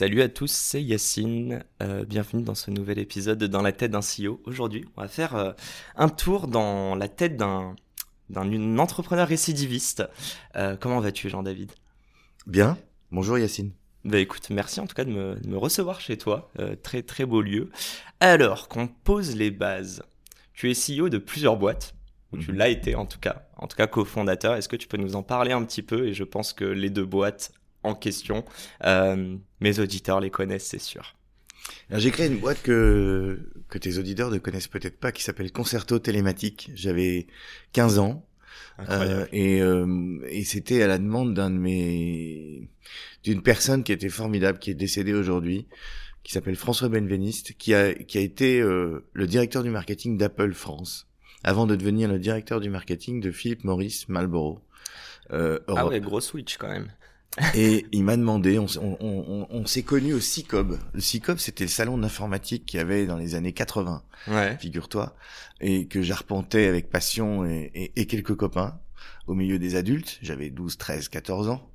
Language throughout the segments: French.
Salut à tous, c'est Yacine. Euh, bienvenue dans ce nouvel épisode de Dans la tête d'un CEO. Aujourd'hui, on va faire euh, un tour dans la tête d'un d'un entrepreneur récidiviste. Euh, comment vas-tu, Jean-David? Bien. Bonjour Yacine. Bah écoute, merci en tout cas de me, de me recevoir chez toi. très très beau lieu. Alors qu'on pose les bases, tu es CEO de plusieurs boîtes, ou tu mhm. l'as été en tout cas, en tout cas cofondateur. Est-ce que tu peux nous en parler un petit peu? Et je pense que les deux boîtes en question, euh, mes auditeurs les connaissent, c'est sûr. J'ai créé une boîte que, que tes auditeurs ne connaissent peut-être pas, qui s'appelle Concerto Télématique. J'avais 15 ans. Euh, et, euh, et c'était à la demande d'un de mes d'une personne qui était formidable, qui est décédée aujourd'hui, qui s'appelle François Benveniste, qui a qui a été euh, le directeur du marketing d'Apple France, avant de devenir le directeur du marketing de Philippe Maurice Marlboro. Euh, ah ouais, gros switch quand même. Et il m'a demandé, on, on, on, on s'est connu au CICOB. Le CICOB, c'était le salon d'informatique qu'il y avait dans les années 80, ouais. figure-toi, et que j'arpentais avec passion et, et, et, quelques copains au milieu des adultes. J'avais 12, 13, 14 ans.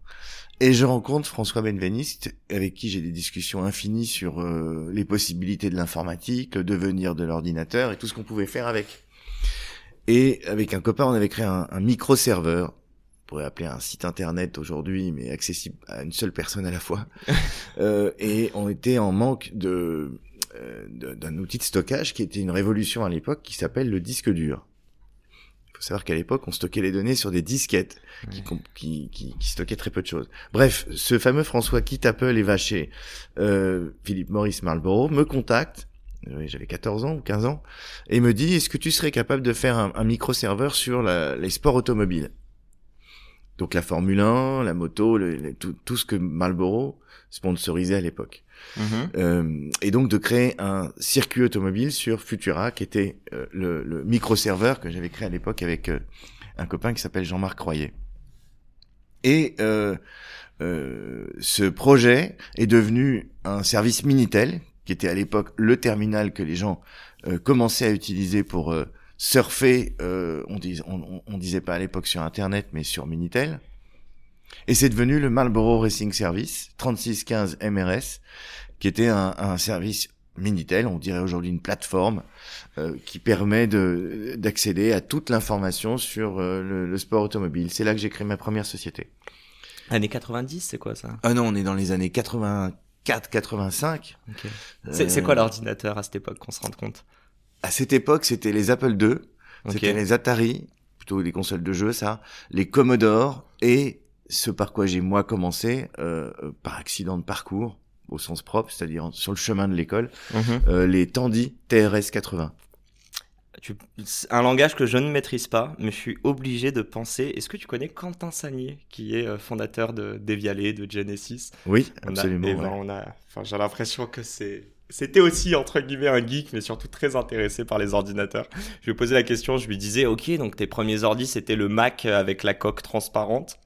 Et je rencontre François Benveniste, avec qui j'ai des discussions infinies sur euh, les possibilités de l'informatique, le devenir de l'ordinateur et tout ce qu'on pouvait faire avec. Et avec un copain, on avait créé un, un micro-serveur pourrait appeler un site internet aujourd'hui, mais accessible à une seule personne à la fois. euh, et on était en manque de euh, d'un outil de stockage qui était une révolution à l'époque, qui s'appelle le disque dur. Il faut savoir qu'à l'époque, on stockait les données sur des disquettes qui, qui, qui, qui, stockaient très peu de choses. Bref, ce fameux François quitte Apple et va chez euh, Philippe Maurice Marlborough, me contacte j'avais 14 ans ou 15 ans, et me dit, est-ce que tu serais capable de faire un, un micro-serveur sur la, les sports automobiles? Donc la Formule 1, la moto, le, tout, tout, ce que Marlboro sponsorisait à l'époque. Mm-hmm. euh, et donc de créer un circuit automobile sur Futura, qui était euh, le, le micro-serveur que j'avais créé à l'époque avec euh, un copain qui s'appelle Jean-Marc Croyer. Et euh, ce projet est devenu un service Minitel, qui était à l'époque le terminal que les gens commençaient à utiliser pour surfer, euh, on, dis, on, on, disait pas à l'époque sur Internet, mais sur Minitel. Et c'est devenu le Marlboro Racing Service, 3615 MRS, qui était un, un service Minitel, on dirait aujourd'hui une plateforme euh, qui permet de d'accéder à toute l'information sur euh, le, le, sport automobile. C'est là que j'ai créé ma première société. Années 90, c'est quoi ça? Ah non, on est dans les années 84, 85. Okay. C'est quoi l'ordinateur à cette époque qu'on se rende compte? À cette époque, c'était les Apple II, c'était les Atari, plutôt des consoles de jeux, ça, les Commodore et ce par quoi j'ai moi commencé, euh, par accident de parcours, au sens propre, c'est-à-dire sur le chemin de l'école, mhm. euh, les Tandy TRS 80. Tu... Un langage que je ne maîtrise pas, mais je suis obligé de penser. Est-ce que tu connais Quentin Sagnier, qui est euh, fondateur de Devialet, de Genesis? Oui, absolument. Ben, on a... Enfin, j'ai l'impression que c'est c'était aussi entre guillemets un geek, mais surtout très intéressé par les ordinateurs. Je lui ai posé la question, je lui disais, ok, donc tes premiers ordis c'était le Mac avec la coque transparente,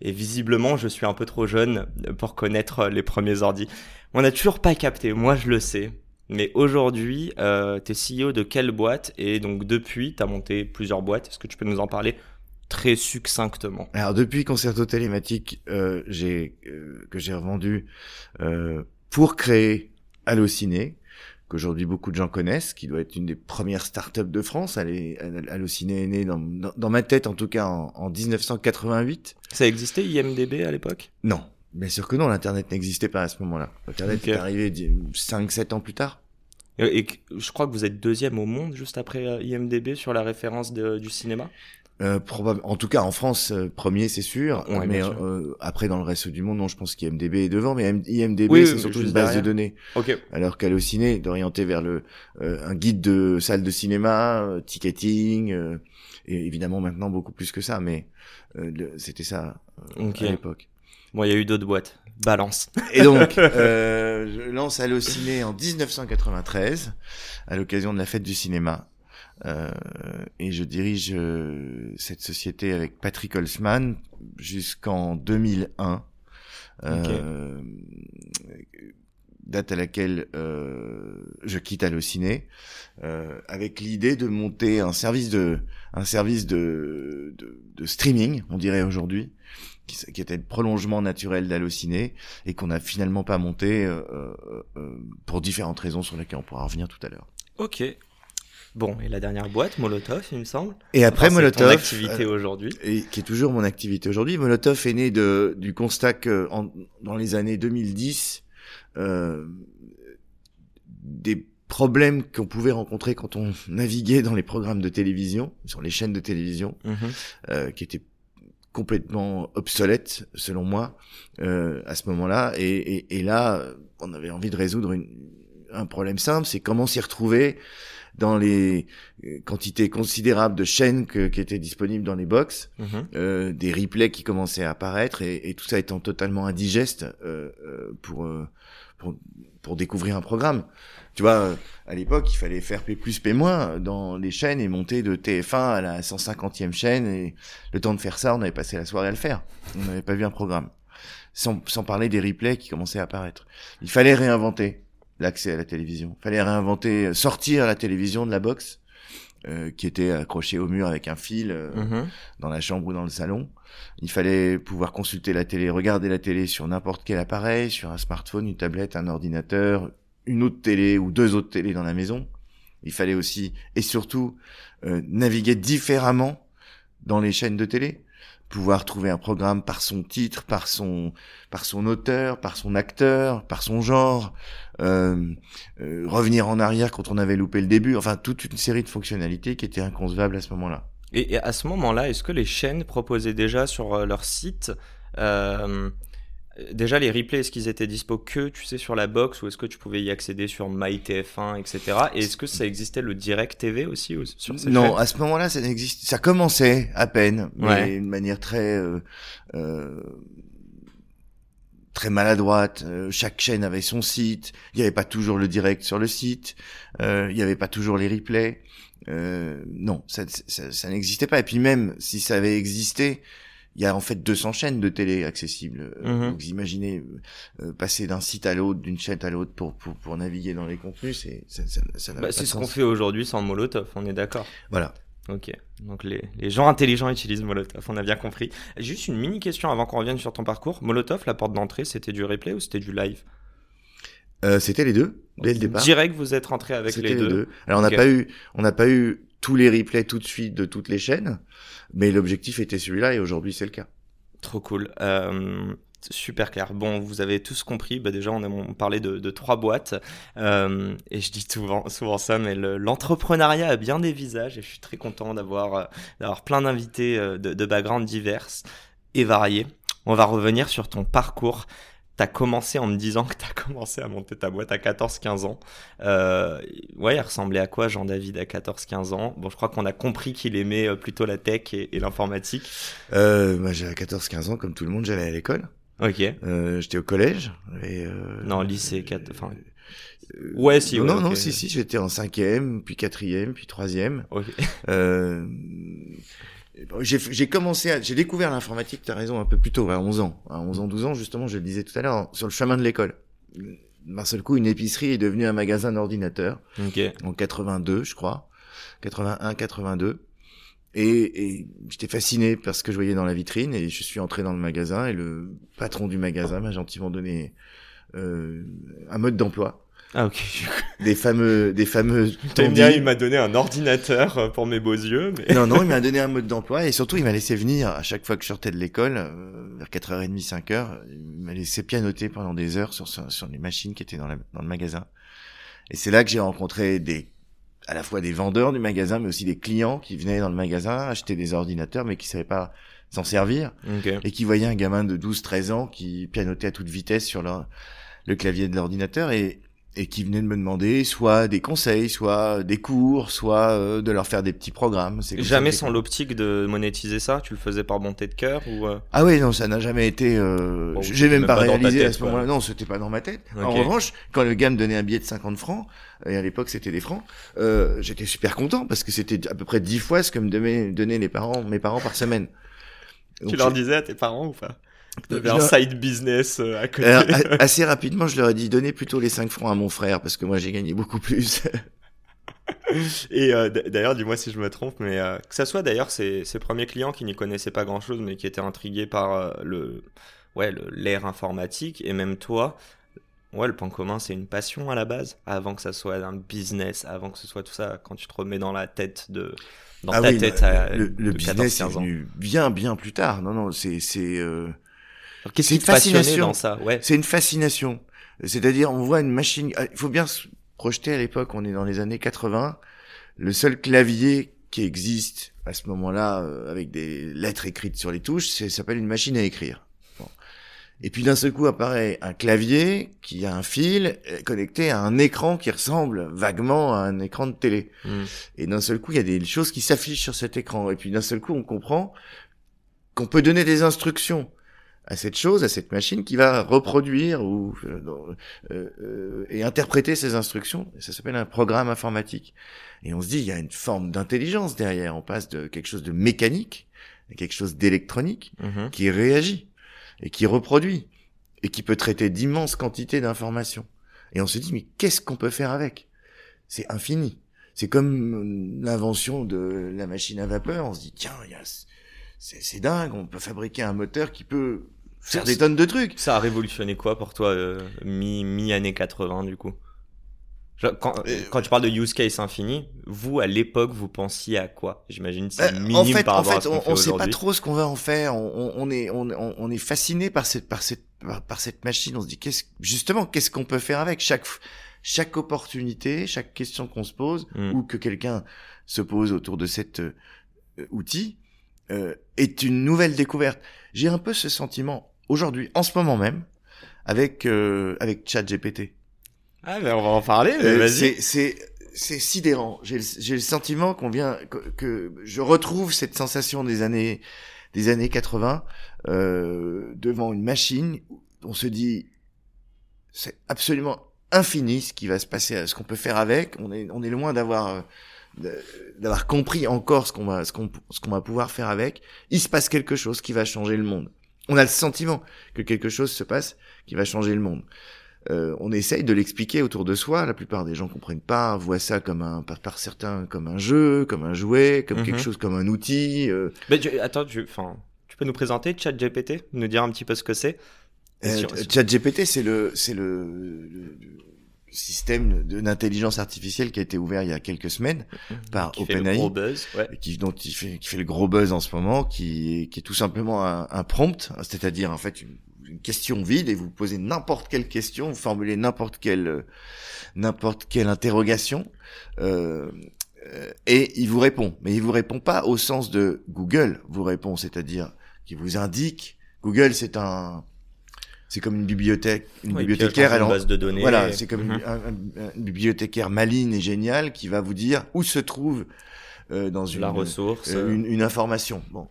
et visiblement je suis un peu trop jeune pour connaître les premiers ordis. On n'a toujours pas capté, moi je le sais. Mais aujourd'hui, euh, t'es CEO de quelle boîte? Et donc depuis, t'as monté plusieurs boîtes. Est-ce que tu peux nous en parler très succinctement? Alors depuis Concerto Télématique, euh, j'ai euh, que j'ai revendu euh, pour créer Allociné, qu'aujourd'hui beaucoup de gens connaissent, qui doit être une des premières startups de France. Allociné est né dans, dans, ma tête, en tout cas, en, 1988. Ça existait IMDB à l'époque? Non, bien sûr que non, l'Internet n'existait pas à ce moment-là. L'Internet est arrivé 5-7 ans plus tard. Et, je crois que vous êtes deuxième au monde juste après euh, IMDB sur la référence du cinéma? Euh, probable, en tout cas en France, euh, premier c'est sûr, mais euh, après dans le reste du monde, non, je pense qu'IMDB est devant, mais IMDB c'est surtout une base de données. Okay. Alors qu'Allociné d'orienter vers le un guide de salle de cinéma, ticketing, et évidemment maintenant beaucoup plus que ça, mais c'était ça à l'époque. Bon, il y a eu d'autres boîtes. Balance. Et donc, euh, je lance Allociné en 1993, à l'occasion de la fête du cinéma. Euh, et je dirige euh, cette société avec Patrick Holzman jusqu'en 2001. Euh, date à laquelle je quitte Allociné, avec l'idée de monter un service de un service de, de, de streaming, on dirait aujourd'hui, qui, était le prolongement naturel d'Allociné et qu'on n'a finalement pas monté euh, euh, pour différentes raisons sur lesquelles on pourra revenir tout à l'heure. Ok, Bon, et la dernière boîte, Molotov, il me semble. Et après Molotov, ton activité euh, aujourd'hui. Et qui est toujours mon activité aujourd'hui. Molotov est né de du constat que en, dans les années 2010, euh, des problèmes qu'on pouvait rencontrer quand on naviguait dans les programmes de télévision, sur les chaînes de télévision, -hmm. euh, qui étaient complètement obsolètes selon moi euh, à ce moment-là. Et, et, et, là, on avait envie de résoudre une, un problème simple, c'est comment s'y retrouver dans les euh, quantités considérables de chaînes que, qui étaient disponibles dans les box, mmh. euh, des replays qui commençaient à apparaître et, et tout ça étant totalement indigeste euh, euh pour, euh, pour, pour découvrir un programme. Tu vois, à l'époque, il fallait faire P+, P- dans les chaînes et monter de TF1 à la 150e chaîne et le temps de faire ça, on avait passé la soirée à le faire. On n'avait pas vu un programme. Sans, sans parler des replays qui commençaient à apparaître. Il fallait réinventer l'accès à la télévision. Fallait réinventer, euh, sortir la télévision de la box, euh, qui était accrochée au mur avec un fil euh, mmh. dans la chambre ou dans le salon. Il fallait pouvoir consulter la télé, regarder la télé sur n'importe quel appareil, sur un smartphone, une tablette, un ordinateur, une autre télé ou deux autres télés dans la maison. Il fallait aussi et surtout euh, naviguer différemment dans les chaînes de télé pouvoir trouver un programme par son titre, par son, par son auteur, par son acteur, par son genre, euh, euh, revenir en arrière quand on avait loupé le début, enfin toute une série de fonctionnalités qui étaient inconcevables à ce moment-là. Et, et à ce moment-là, est-ce que les chaînes proposaient déjà sur euh, leur site euh, Déjà, les replays, est-ce qu'ils étaient dispo que, tu sais, sur la box ou est-ce que tu pouvais y accéder sur MyTF1, etc. Et est-ce que ça existait le Direct TV aussi sur ces Non, à ce moment-là, ça n'existe. Ça commençait à peine, mais ouais. d'une manière très euh, euh, très maladroite. Euh, chaque chaîne avait son site. Il n'y avait pas toujours le direct sur le site. Euh, il n'y avait pas toujours les replays. Euh, non, ça, ça, ça n'existait pas. Et puis même si ça avait existé, il y a en fait 200 chaînes de télé accessibles. Mm -hmm. Donc vous imaginez euh, passer d'un site à l'autre, d'une chaîne à l'autre pour, pour, pour naviguer dans les contenus, c'est ça, ça, ça bah, C'est ce qu'on fait aujourd'hui sans Molotov, on est d'accord. Voilà. Ok, donc les, les, gens intelligents utilisent Molotov, on a bien compris. Juste une mini question avant qu'on revienne sur ton parcours. Molotov, la porte d'entrée, c'était du replay ou c'était du live euh, C'était les deux, dès le départ. Direct, vous êtes rentré avec les, les deux. deux. Alors on n'a okay. pas eu, on n'a pas eu tous les replays tout de suite de toutes les chaînes, mais l'objectif était celui-là et aujourd'hui c'est le cas. Trop cool. Euh, super clair. Bon, vous avez tous compris. Bah déjà, on a parlait de, trois boîtes euh, et je dis souvent, ça, mais l'entrepreneuriat a bien des visages et je suis très content d'avoir euh, plein d'invités euh, de, de backgrounds divers et variés. On va revenir sur ton parcours t'as commencé en me disant que t'as commencé à monter ta boîte à 14-15 ans. Ouais, il ressemblait à quoi Jean-David à 14-15 ans? Bon, je crois qu'on a compris qu'il aimait plutôt la tech et, l'informatique. Euh, j'avais 14-15 ans, comme tout le monde, j'allais à l'école. Ok. Euh, J'étais au collège. Et, euh, non, lycée, 4... enfin... Ouais, si. Ouais, non, okay. non, si, si, j'étais en cinquième, puis quatrième, puis troisième. Ok. Euh, j'ai commencé à, j'ai découvert l'informatique, tu as raison, un peu plus tôt, à 11 ans. À 11 ans, 12 ans, justement, je le disais tout à l'heure, sur le chemin de l'école. D'un seul coup, une épicerie est devenue un magasin d'ordinateurs. Okay. En 82, je crois. 81, 82. Et, et j'étais fasciné par ce que je voyais dans la vitrine et je suis entré dans le magasin et le patron du magasin m'a gentiment donné euh, un mode d'emploi ah ok. Des fameux, des fameux. Bien, il m'a donné un ordinateur euh, pour mes beaux yeux. Mais... Non non, il m'a donné un mode d'emploi et surtout il m'a laissé venir à chaque fois que je sortais de l'école euh, vers 4h30 5h, il m'a laissé pianoter pendant des heures sur sur les machines qui étaient dans, la, dans le magasin. Et c'est là que j'ai rencontré des à la fois des vendeurs du magasin mais aussi des clients qui venaient dans le magasin acheter des ordinateurs mais qui savaient pas s'en servir okay. et qui voyaient un gamin de 12 13 ans qui pianotait à toute vitesse sur leur, le clavier de l'ordinateur et et qui venaient de me demander soit des conseils, soit des cours, soit euh, de leur faire des petits programmes. Jamais sans l'optique de monétiser ça Tu le faisais par bonté de cœur ou euh Ah oui, non, ça n'a jamais été. Euh... J'ai même, pas, réalisé à ce moment-là. Non, c'était pas dans ma tête. En revanche, quand le gars me donnait un billet de 50 francs, et à l'époque c'était des francs, euh, j'étais super content parce que c'était à peu près 10 fois ce que me donnaient, les parents, mes parents par semaine. tu leur disais à tes parents ou pas? Avais un side business euh, à côté. assez rapidement, je leur ai dit donnez plutôt les 5 francs à mon frère parce que moi j'ai gagné beaucoup plus. Et euh, d'ailleurs, dis-moi si je me trompe, mais euh, que ça soit d'ailleurs ces, ces, premiers clients qui n'y connaissaient pas grand-chose, mais qui étaient intrigués par le, ouais, l'ère informatique, et même toi, ouais, le point commun, c'est une passion à la base, avant que ça soit un business, avant que ce soit tout ça, quand tu te remets dans la tête de, dans ah ta tête le, le business est venu bien bien plus tard. Non non, c'est c'est Qu'est-ce qui te fascination dans ça? Ouais. C'est une fascination. C'est-à-dire, on voit une machine. Ah, il faut bien se projeter à l'époque. On est dans les années 80. Le seul clavier qui existe à ce moment-là, euh, avec des lettres écrites sur les touches, ça s'appelle une machine à écrire. Et puis d'un seul coup apparaît un clavier qui a un fil euh, connecté à un écran qui ressemble vaguement à un écran de télé. Hmm. Et d'un seul coup, il y a des choses qui s'affichent sur cet écran. Et puis d'un seul coup, on comprend qu'on peut donner des instructions à cette chose, à cette machine qui va reproduire ou euh, euh, euh, et interpréter ces instructions. Ça s'appelle un programme informatique. Et on se dit, il y a une forme d'intelligence derrière. On passe de quelque chose de mécanique à quelque chose d'électronique mhm. qui réagit et qui reproduit et qui peut traiter d'immenses quantités d'informations. Et on se dit, mais qu'est-ce qu'on peut faire avec? C'est infini. C'est comme l'invention de la machine à vapeur. On se dit, tiens, c'est dingue, on peut fabriquer un moteur qui peut faire des tonnes de trucs. Ça a révolutionné quoi pour toi, euh, mi, mi années 80 du coup? Quand, euh, quand tu parles de use case infini, vous à l'époque vous pensiez à quoi? J'imagine c'est euh, minime en fait, par rapport en fait, on, on sait pas trop ce qu'on va en faire. On, on est on, on, est fasciné par cette par cette par, cette machine. On se dit qu'est-ce justement qu'est-ce qu'on peut faire avec? Chaque chaque opportunité, chaque question qu'on se pose hmm. ou que quelqu'un se pose autour de cet euh, outil euh, est une nouvelle découverte. J'ai un peu ce sentiment aujourd'hui, en ce moment même, avec euh, avec ChatGPT. Ah, mais on va en parler. Euh, vas-y. C'est c'est sidérant. J'ai le, le sentiment qu'on vient que, que, je retrouve cette sensation des années des années 80 euh, devant une machine. On se dit c'est absolument infini ce qui va se passer, ce qu'on peut faire avec. On est on est loin d'avoir d'avoir compris encore ce qu'on va ce qu'on ce qu'on va pouvoir faire avec. Il se passe quelque chose qui va changer le monde on a le sentiment que quelque chose se passe qui va changer le monde. Euh, on essaye de l'expliquer autour de soi. La plupart des gens comprennent pas, voient ça comme un, par, certains, comme un jeu, comme un jouet, comme quelque mhm. chose, comme un outil. Euh. Mais attends, tu, enfin, tu peux nous présenter ChatGPT, nous dire un petit peu ce que c'est? Euh, ChatGPT, c'est le, c'est le, système d'intelligence artificielle qui a été ouvert il y a quelques semaines mhm. par OpenAI, ouais. qui dont il fait qui fait le gros buzz en ce moment, qui qui est tout simplement un, un prompt, c'est-à-dire en fait une, une, question vide et vous posez n'importe quelle question, vous formulez n'importe quelle n'importe quelle interrogation. Euh, euh, et il vous répond, mais il vous répond pas au sens de Google vous répond, c'est-à-dire qui vous indique. Google, c'est un, c'est comme une bibliothèque, une bibliothécaire. Elle base de données. Voilà, c'est comme une, mhm. bibliothécaire maligne et géniale qui va vous dire où se trouve euh, dans une la ressource, euh, une, une, information. Bon,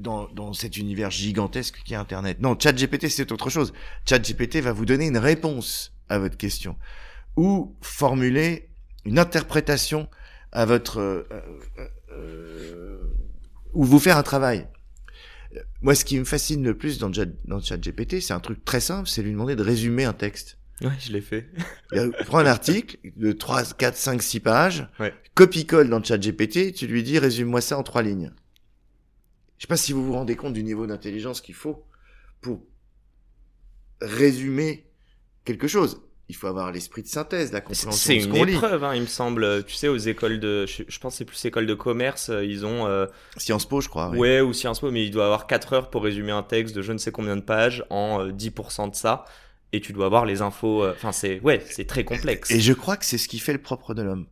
dans, dans cet univers gigantesque qui est Internet. Non, ChatGPT c'est autre chose. ChatGPT va vous donner une réponse à votre question ou formuler une interprétation à votre euh, euh ou vous faire un travail. Moi, ce qui me fascine le plus dans, dans ChatGPT, c'est un truc très simple, c'est lui demander de résumer un texte. Ouais, je l'ai fait. Prends un article de 3, 4, 5, 6 pages, copie-colle dans ChatGPT, tu lui dis résume-moi ça en trois lignes. Je sais pas si vous vous rendez compte du niveau d'intelligence qu'il faut pour résumer quelque chose il faut avoir l'esprit de synthèse, la compréhension C'est une épreuve, hein, il me semble. Tu sais, aux écoles de, je, pense c'est plus écoles de commerce, euh, ils ont. Euh... Sciences Po, je crois. Oui. Ouais, ou Sciences Po, mais il doit avoir 4 heures pour résumer un texte de je ne sais combien de pages en 10% euh, de ça. Et tu dois avoir les infos. Euh, enfin, c'est ouais, c'est très complexe. Et je crois que c'est ce qui fait le propre de l'homme.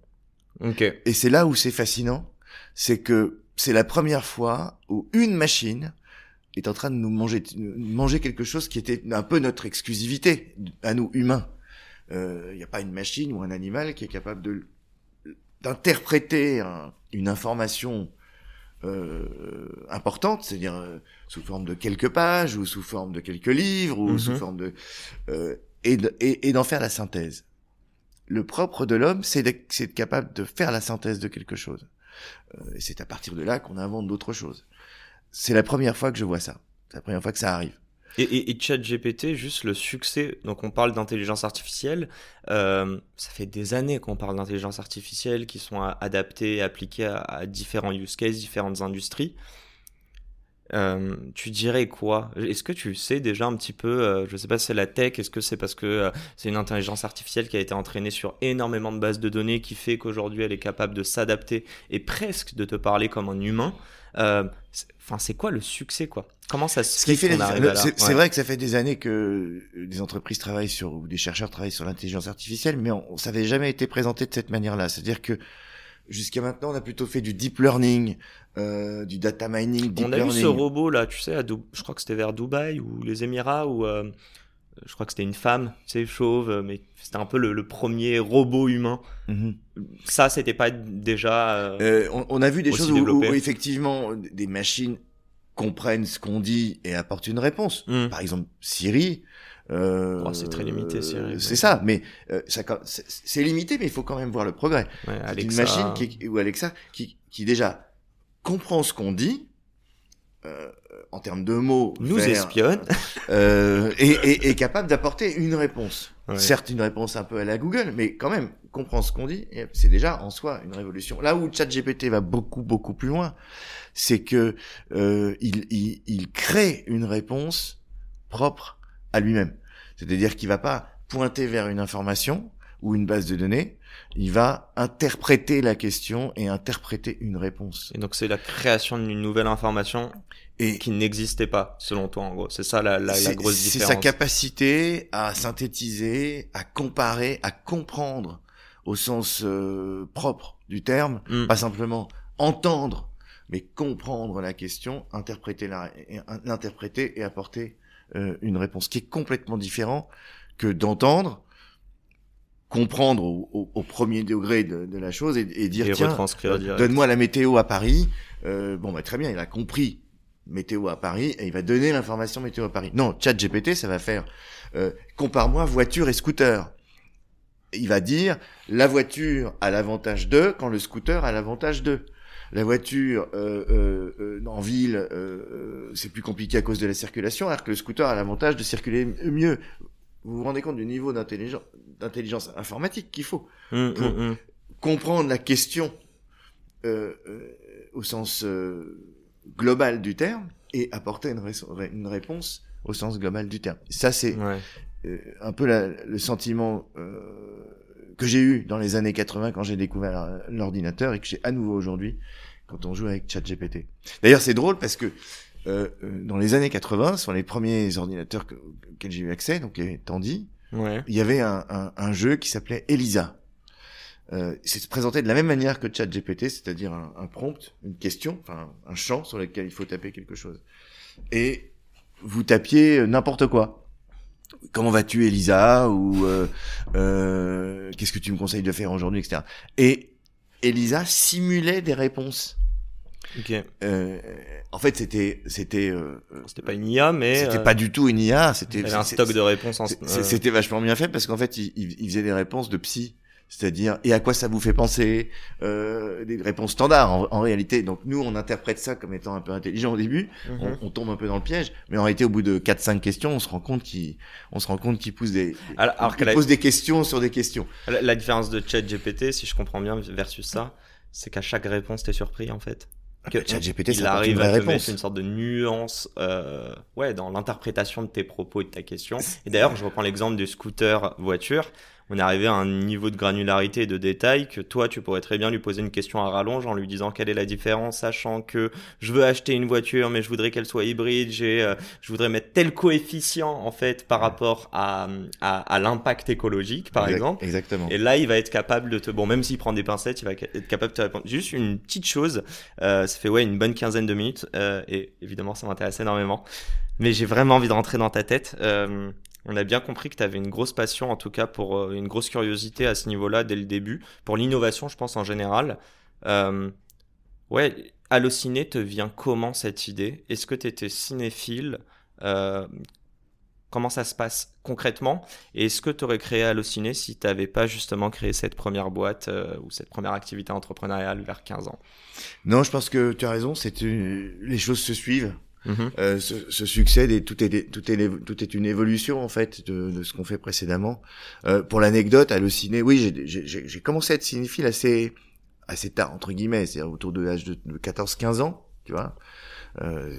Ok. Et c'est là où c'est fascinant, c'est que c'est la première fois où une machine est en train de nous manger, manger quelque chose qui était un peu notre exclusivité à nous humains il n'y a pas une machine ou un animal qui est capable de d'interpréter une information euh, importante, c'est-à-dire euh, sous forme de quelques pages ou sous forme de quelques livres ou sous mhm. forme de euh, et d'en et, et faire la synthèse. Le propre de l'homme, c'est d'être capable de faire la synthèse de quelque chose. Euh, et c'est à partir de là qu'on invente d'autres choses. C'est la première fois que je vois ça. C'est la première fois que ça arrive. Et, et, et ChatGPT, juste le succès, donc on parle d'intelligence artificielle, euh, ça fait des années qu'on parle d'intelligence artificielle qui sont adaptées, appliquées à, différents use cases, différentes industries. Euh, tu dirais quoi? Est-ce que tu sais déjà un petit peu, euh, je sais pas si c'est la tech, est-ce que c'est parce que euh, c'est une intelligence artificielle qui a été entraînée sur énormément de bases de données qui fait qu'aujourd'hui elle est capable de s'adapter et presque de te parler comme un humain? Euh, Enfin, c'est quoi le succès quoi? Comment ça se fait, C'est vrai que ça fait des années que des entreprises travaillent sur ou des chercheurs travaillent sur l'intelligence artificielle, mais on, ça n'avait jamais été présenté de cette manière-là. C'est-à-dire que Jusqu'à maintenant, on a plutôt fait du deep learning, euh, du data mining. Deep on a vu ce robot là, tu sais, à je crois que c'était vers Dubaï ou les Émirats où euh, je crois que c'était une femme, tu sais, chauve, mais c'était un peu le, premier robot humain. Mm-hmm. Ça, c'était pas déjà. Euh, euh, on, on, a vu des choses où, effectivement des machines comprennent ce qu'on dit et apportent une réponse. Mm. Par exemple, Siri. Euh, oh, c'est très limité, C'est ça, mais euh, c'est limité, mais il faut quand même voir le progrès. Ouais, une machine qui, ou Alexa qui, qui déjà comprend ce qu'on dit euh, en termes de mots, nous espionne, euh, et, et, est capable d'apporter une réponse. Certes, une réponse un peu à la Google, mais quand même comprend ce qu'on dit. C'est déjà en soi une révolution. Là où ChatGPT va beaucoup beaucoup plus loin, c'est que euh, il, il, il crée une réponse propre à lui-même. C'est-à-dire qu'il va pas pointer vers une information ou une base de données, il va interpréter la question et interpréter une réponse. Et donc c'est la création d'une nouvelle information et qui n'existait pas selon toi en gros. C'est ça la, la, la grosse différence. C'est sa capacité à synthétiser, à comparer, à comprendre au sens euh, propre du terme, hmm. pas simplement entendre, mais comprendre la question, interpréter la, l'interpréter et apporter euh, une réponse qui est complètement différent que d'entendre, comprendre au, au, premier degré de, de la chose et, et dire tiens, euh, donne-moi la météo à Paris. Euh, bon, bah, très bien, il a compris météo à Paris et il va donner l'information météo à Paris. Non, Chat GPT, ça va faire euh, compare-moi voiture et scooter. Il va dire la voiture a l'avantage de quand le scooter a l'avantage de la voiture euh, euh, euh, en ville, euh, c'est plus compliqué à cause de la circulation, alors que le scooter a l'avantage de circuler mieux. Vous vous rendez compte du niveau d'intelligence informatique qu'il faut mmh, pour mmh, mmh. comprendre la question au sens global du terme et apporter une, une, réponse au sens global du terme. Ça, c'est un peu la, le sentiment que j'ai eu dans les années 80 quand j'ai découvert l'ordinateur et que j'ai à nouveau aujourd'hui quand on joue avec ChatGPT. D'ailleurs, c'est drôle parce que euh, euh dans les années 80, sur les premiers ordinateurs que, auxquels j'ai eu accès, donc Tandy, ouais. il y avait un, un, un jeu qui s'appelait Elisa. Euh, c'est présenté de la même manière que ChatGPT, c'est-à-dire un, un, prompt, une question, enfin un champ sur lequel il faut taper quelque chose. Et vous tapiez n'importe quoi comment vas-tu Elisa? Ou euh, euh, qu'est-ce que tu me conseilles de faire aujourd'hui, etc. Et Elisa simulait des réponses. Ok. Euh, en fait, c'était c'était euh, c'était pas une IA, mais c'était pas du tout une IA. C'était un stock de réponses. C'était vachement bien fait parce qu'en fait, il, il, faisait des réponses de psy c'est-à-dire et à quoi ça vous fait penser euh, des réponses standards en, réalité. Donc nous on interprète ça comme étant un peu intelligent au début. Mhm. on, tombe un peu dans le piège. Mais en réalité au bout de 4 5 questions on se rend compte qu'il on se rend compte qu'il pousse des alors, pose des questions sur des questions. La, différence de chat GPT si je comprends bien versus ça c'est qu'à chaque réponse t'es surpris en fait. Ah, que chat GPT il arrive à te mettre une sorte de nuance euh, ouais dans l'interprétation de tes propos et de ta question. Et d'ailleurs je reprends l'exemple du scooter voiture on est arrivé à un niveau de granularité et de détail que toi, tu pourrais très bien lui poser une question à rallonge en lui disant quelle est la différence, sachant que je veux acheter une voiture, mais je voudrais qu'elle soit hybride, j'ai, euh, je voudrais mettre tel coefficient, en fait, par rapport à, à, à l'impact écologique, par exemple. Exactement. Et là, il va être capable de te, bon, même s'il prend des pincettes, il va être capable de te répondre. Juste une petite chose, euh, ça fait, ouais, une bonne quinzaine de minutes, euh, et évidemment, ça m'intéresse énormément. Mais j'ai vraiment envie de rentrer dans ta tête. Euh, on a bien compris que tu avais une grosse passion, en tout cas pour une grosse curiosité à ce niveau-là dès le début, pour l'innovation, je pense en général. ouais, Allociné te vient comment cette idée? Est-ce que tu étais cinéphile Comment ça se passe concrètement? Et est-ce que tu aurais créé Allociné si tu n'avais pas justement créé cette première boîte euh, ou cette première activité entrepreneuriale vers 15 ans? Non, je pense que tu as raison, c'est les choses se suivent. Mm-hmm. Euh, se, succèdent et tout est tout est tout est une évolution en fait de, ce qu'on fait précédemment. Euh, pour l'anecdote, Allociné, oui, j'ai commencé à être cinéphile assez assez tard entre guillemets, c'est autour de l'âge de 14-15 ans, tu vois. Euh,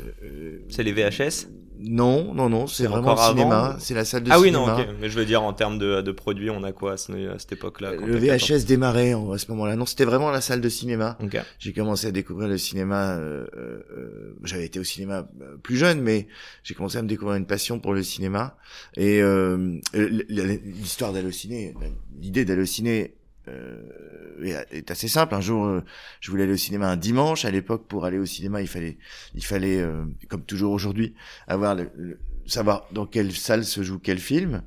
c'est les VHS Non, non, non, c'est vraiment le cinéma. C'est la salle de cinéma. Ah oui, non, mais je veux dire en termes de, de produits, on a quoi à, cette époque-là Le VHS démarrait à ce moment-là. Non, c'était vraiment la salle de cinéma. J'ai commencé à découvrir le cinéma. Euh, euh, J'avais été au cinéma euh, plus jeune, mais j'ai commencé à me découvrir une passion pour le cinéma. Et euh, l'histoire d'Allociné, l'idée d'Allociné euh, est assez simple. Un jour, euh, je voulais aller au cinéma un dimanche. À l'époque, pour aller au cinéma, il fallait, il fallait, euh, comme toujours aujourd'hui, avoir le, savoir dans quelle salle se joue quel film.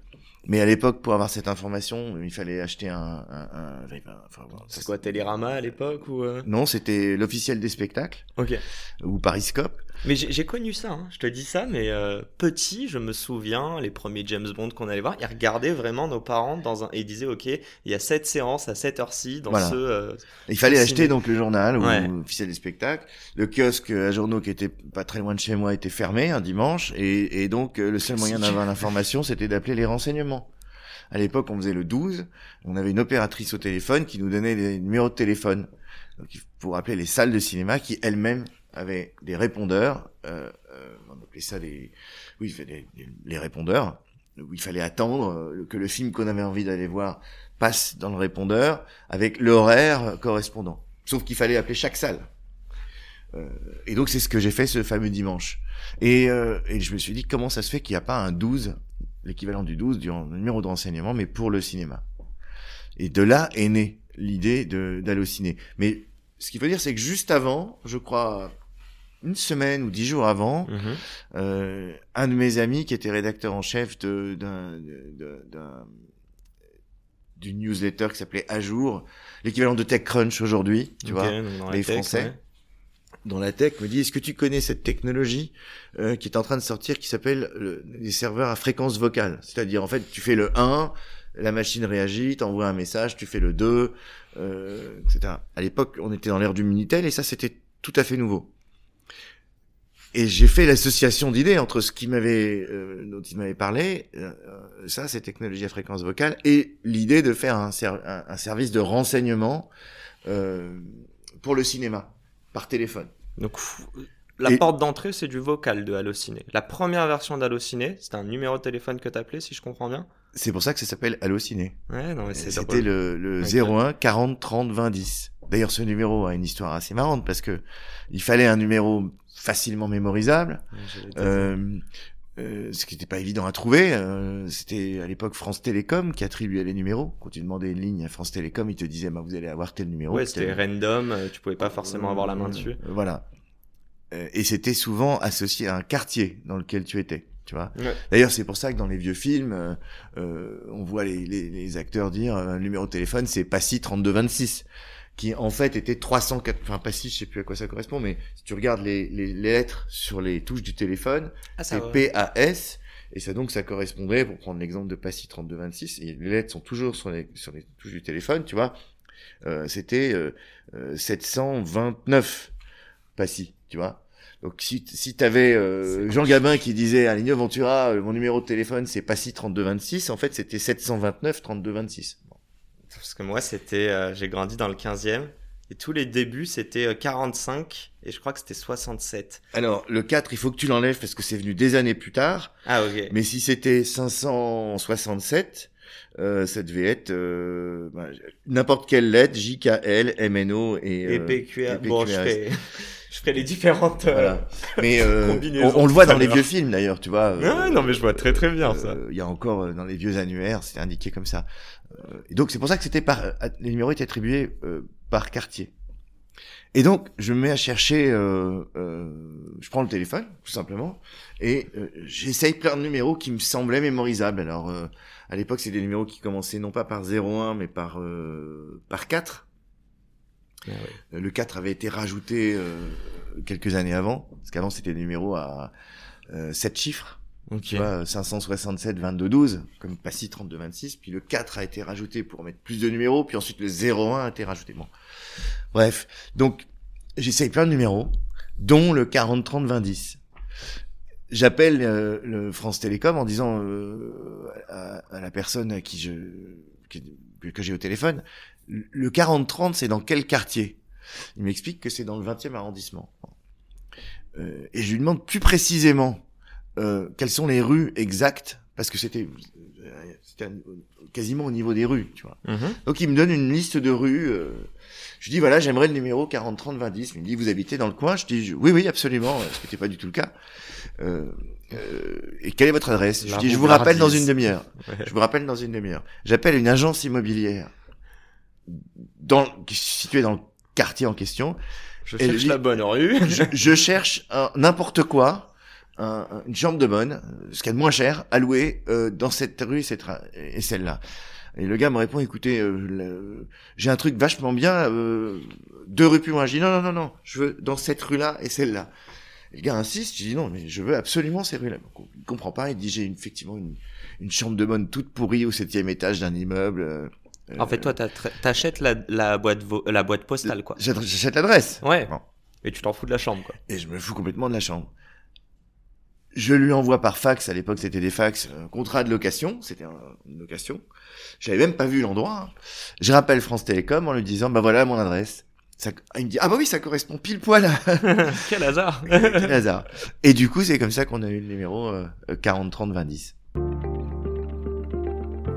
Mais à l'époque, pour avoir cette information, il fallait acheter un. un, un enfin, c'est quoi, Télérama à l'époque ou Non, c'était l'officiel des spectacles. Ok. Ou Pariscope. Mais j'ai connu ça, hein. je te dis ça, mais euh, petit, je me souviens, les premiers James Bond qu'on allait voir, ils regardaient vraiment nos parents dans un, et ils disaient, ok, il y a cette séance à cette heure-ci dans ce. Euh, il fallait acheter donc le journal ou l'officiel des spectacles. Le kiosque à journaux qui était pas très loin de chez moi était fermé un dimanche, et, et donc euh, le seul moyen d'avoir l'information, c'était d'appeler les renseignements. À l'époque, on faisait le 12, on avait une opératrice au téléphone qui nous donnait les numéros de téléphone pour appeler les salles de cinéma qui elles-mêmes avaient des répondeurs, euh, on appelait ça des, oui, des, les répondeurs, où il fallait attendre euh, que le film qu'on avait envie d'aller voir passe dans le répondeur avec l'horaire correspondant. Sauf qu'il fallait appeler chaque salle. Euh, et donc c'est ce que j'ai fait ce fameux dimanche. Et, euh, et je me suis dit comment ça se fait qu'il n'y a pas un 12, l'équivalent du 12, du numéro de renseignement, mais pour le cinéma? Et de là est née l'idée d'halluciner. Mais ce qu'il faut dire, c'est que juste avant, je crois une semaine ou dix jours avant, mhm. euh, un de mes amis qui était rédacteur en chef de, d'une newsletter qui s'appelait À jour, l'équivalent de TechCrunch aujourd'hui, tu vois, les Français. Dans la tech, me dit est-ce que tu connais cette technologie euh, qui est en train de sortir qui s'appelle les serveurs à fréquence vocale? C'est-à-dire en fait tu fais le 1, la machine réagit, t'envoies un message, tu fais le 2, euh, etc. À l'époque, on était dans l'ère du Minitel et ça c'était tout à fait nouveau. Et j'ai fait l'association d'idées entre ce qui m'avait, euh, dont il m'avait parlé, euh, ça, c'est technologie à fréquence vocale, et l'idée de faire un, un, service de renseignement euh, pour le cinéma par téléphone. Donc, la porte d'entrée, c'est du vocal de Allociné. La première version d'Allociné, c'était un numéro de téléphone que t'appelais, si je comprends bien. C'est pour ça que ça s'appelle Allociné. Ouais, non, mais c'est C'était le, le 01 40 30 20 10. D'ailleurs, ce numéro a une histoire assez marrante parce que il fallait un numéro facilement mémorisable. Euh, euh, ce qui n'était pas évident à trouver. Euh, C'était à l'époque France Télécom qui attribuait les numéros. Quand tu demandais une ligne à France Télécom, ils te disaient bah, vous allez avoir tel numéro. Ouais, c'était random, euh, tu pouvais pas forcément avoir la main dessus. Euh, voilà. et c'était souvent associé à un quartier dans lequel tu étais. Tu vois. D'ailleurs, c'est pour ça que dans les vieux films, on voit les, les, les acteurs dire un numéro de téléphone, c'est Passy 3226 qui en fait était 304, enfin pas si, je sais plus à quoi ça correspond, mais si tu regardes les, les, lettres sur les touches du téléphone, ah, c'est PAS, et ça donc ça correspondrait, pour prendre l'exemple de PASSI 3226, et les lettres sont toujours sur les, sur les touches du téléphone, tu vois, euh, c'était euh, 729 euh, PASSI, tu vois. Donc si, si tu avais euh, Jean Gabin qui disait à Ventura, mon numéro de téléphone c'est PASSI 3226, en fait c'était 729 3226. Parce que moi, c'était, euh, j'ai grandi dans le 15e. Et tous les débuts, c'était 45 euh, et je crois que c'était 67. Alors, le 4, il faut que tu l'enlèves parce que c'est venu des années plus tard. Ah, ok. Mais si c'était 567, euh, ça devait être euh, bah, n'importe quelle lettre, JKL, MNO et, et PQR. Bon, je ferai, je ferai les différentes voilà. mais on, on, le voit dans les vieux films d'ailleurs, tu vois. Ah, non, mais je vois très très bien ça. Il y a encore dans les vieux annuaires, c'était indiqué comme ça. Et donc c'est pour ça que c'était par euh, les numéros étaient attribués euh, par quartier. Et donc, je me mets à chercher, euh, euh, je prends le téléphone, tout simplement, et euh, j'essaye plein de numéros qui me semblaient mémorisables. Alors, euh, à l'époque, c'est des numéros qui commençaient non pas par 01, mais par, euh, par 4. Ah le 4 avait été rajouté quelques années avant, parce qu'avant, c'était des numéros à 7 chiffres. Tu vois, 567, 22, 12, comme Passy 32, 26. Puis le 4 a été rajouté pour mettre plus de numéros. Puis ensuite le 01 a été rajouté. Bon. Bref. Donc, j'essaye plein de numéros, dont le 40, 30, 20, 10. J'appelle euh, le France Télécom en disant euh, à, la personne à qui je, que, j'ai au téléphone, le 40-30, c'est dans quel quartier? Il m'explique que c'est dans le 20e arrondissement. Euh, et je lui demande plus précisément euh, quelles sont les rues exactes? Parce que c'était quasiment au niveau des rues, tu vois. Mhm. Donc il me donne une liste de rues. Euh, je dis voilà, j'aimerais le numéro 40 30 20 10. Il me dit vous habitez dans le coin? Je dis oui oui absolument, ce qui n'était pas du tout le cas. Euh, euh, et quelle est votre adresse? Je dis je vous rappelle dans une demi-heure. Je vous rappelle dans une demi-heure. J'appelle une agence immobilière dans située dans le quartier en question. Je cherche la bonne rue. je, je cherche n'importe quoi une chambre de bonne, ce qu'il y a de moins cher, à louer euh, dans cette rue et celle-là. Et le gars me répond, écoutez, euh, j'ai un truc vachement bien, euh, deux rues plus loin. Je dis, non, non, non, non, je veux dans cette rue-là et celle-là. le gars insiste, je dis, non, mais je veux absolument ces rues-là. Il comprend pas, il dit, j'ai effectivement une, une, chambre de bonne toute pourrie au septième étage d'un immeuble. en fait, toi, t'achètes la, la, boîte la boîte postale, quoi. J'achète l'adresse. Ouais. Et tu t'en fous de la chambre, quoi. Et je me fous complètement de la chambre. Je lui envoie par fax, à l'époque c'était des fax, un contrat de location, c'était une location. J'avais même pas vu l'endroit. Hein. Je rappelle France Télécom en lui disant, bah voilà mon adresse. Ça, il me dit, ah bah oui, ça correspond pile poil à... Quel hasard Quel hasard Et du coup, c'est comme ça qu'on a eu le numéro euh, 40 30 20 10.